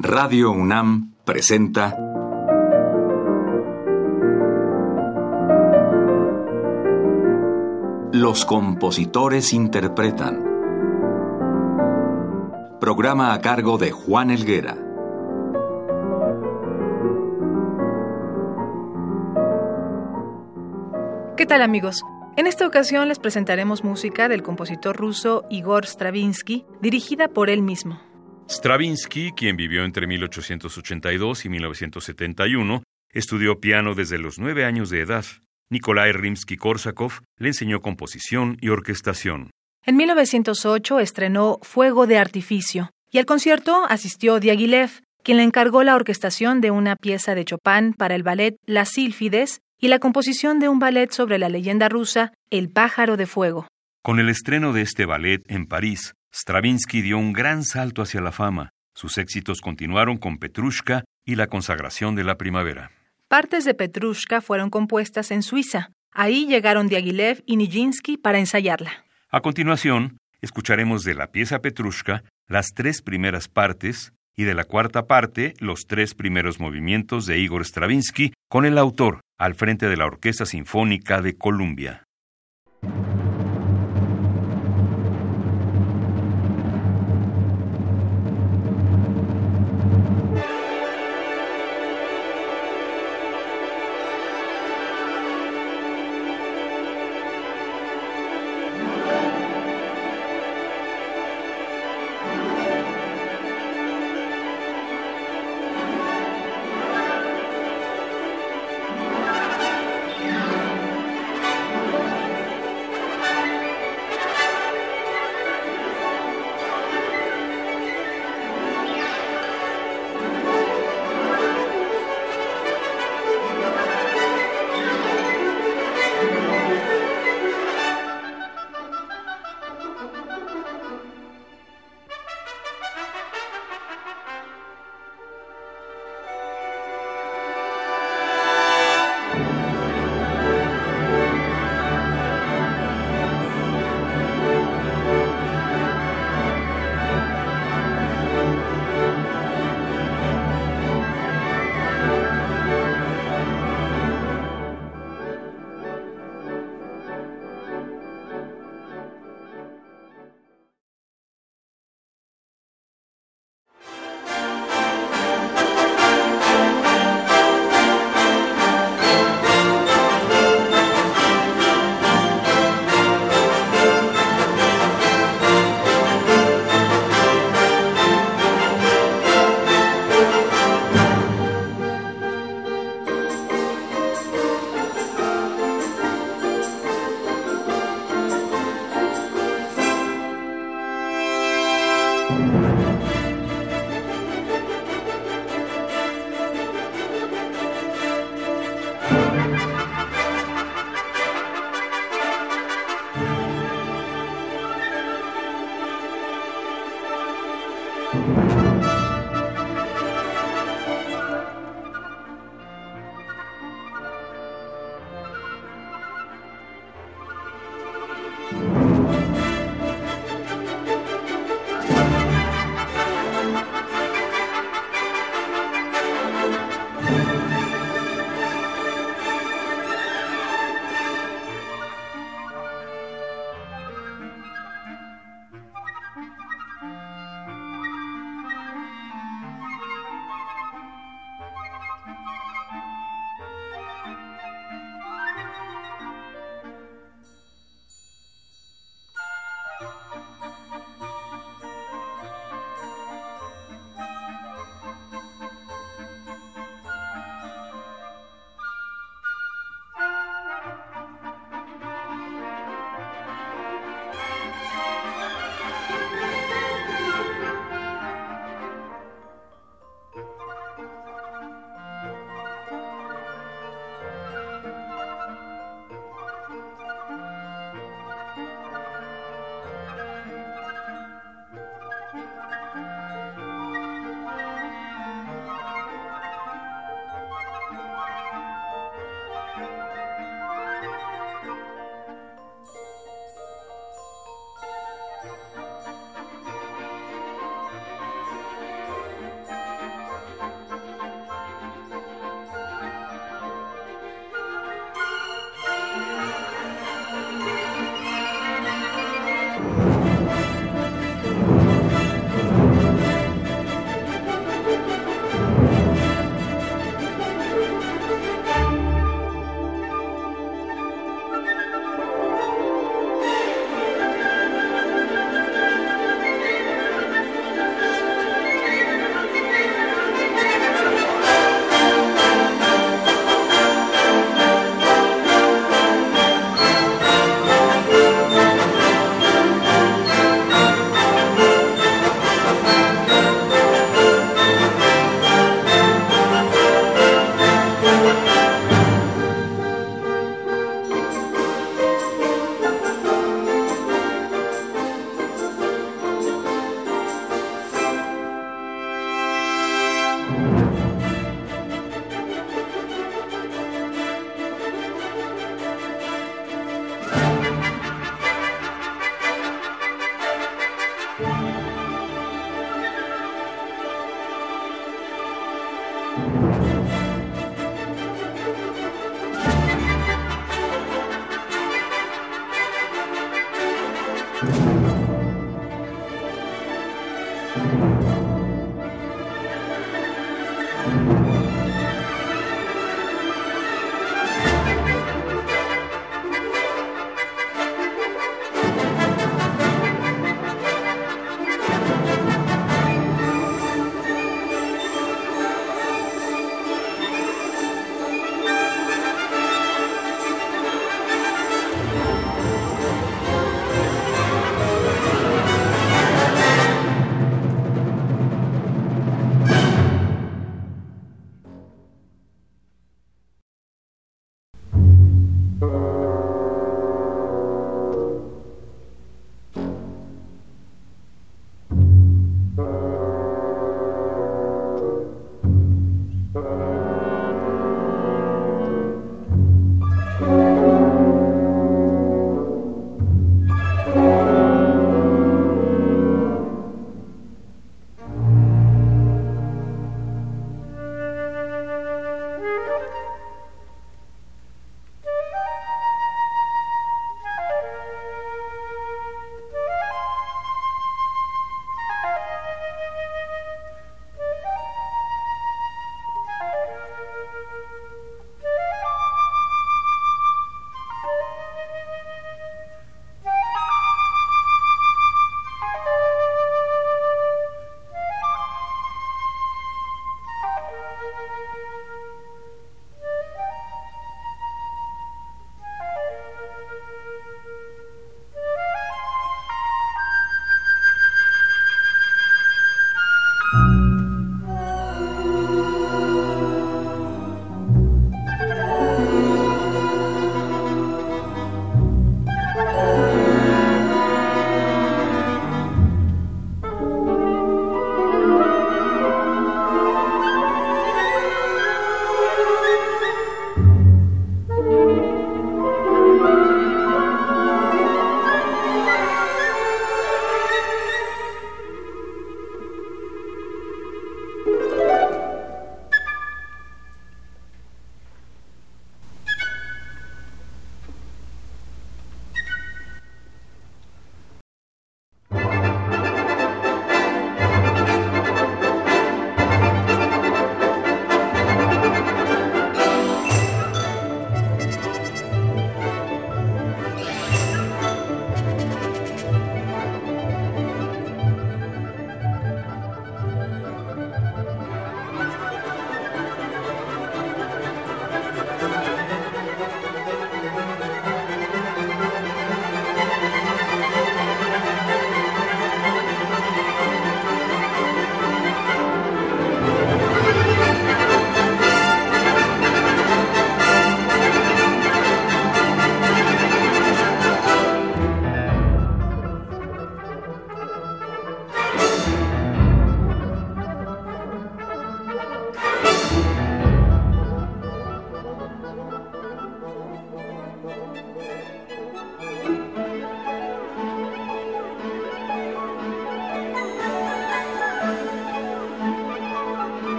Radio UNAM presenta Los compositores interpretan. Programa a cargo de Juan Elguera. ¿Qué tal amigos? En esta ocasión les presentaremos música del compositor ruso Igor Stravinsky, dirigida por él mismo. Stravinsky, quien vivió entre 1882 y 1971, estudió piano desde los nueve años de edad. Nikolai Rimsky-Korsakov le enseñó composición y orquestación. En 1908 estrenó Fuego de Artificio y al concierto asistió Diaghilev, quien le encargó la orquestación de una pieza de Chopin para el ballet Las Sílfides y la composición de un ballet sobre la leyenda rusa El pájaro de fuego. Con el estreno de este ballet en París, Stravinsky dio un gran salto hacia la fama. Sus éxitos continuaron con Petrushka y la consagración de la primavera. Partes de Petrushka fueron compuestas en Suiza. Ahí llegaron Diaghilev y Nijinsky para ensayarla. A continuación, escucharemos de la pieza Petrushka las tres primeras partes y de la cuarta parte los tres primeros movimientos de Igor Stravinsky con el autor al frente de la Orquesta Sinfónica de Columbia.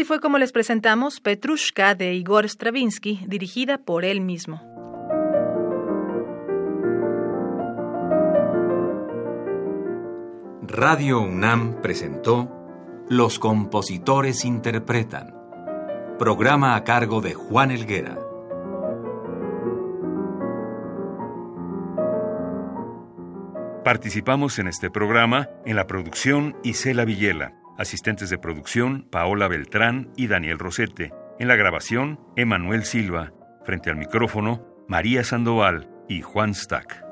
Así fue como les presentamos Petrushka de Igor Stravinsky, dirigida por él mismo. Radio UNAM presentó Los compositores interpretan, programa a cargo de Juan Elguera. Participamos en este programa en la producción Isela Villela. Asistentes de producción, Paola Beltrán y Daniel Rosete. En la grabación, Emanuel Silva. Frente al micrófono, María Sandoval y Juan Stack.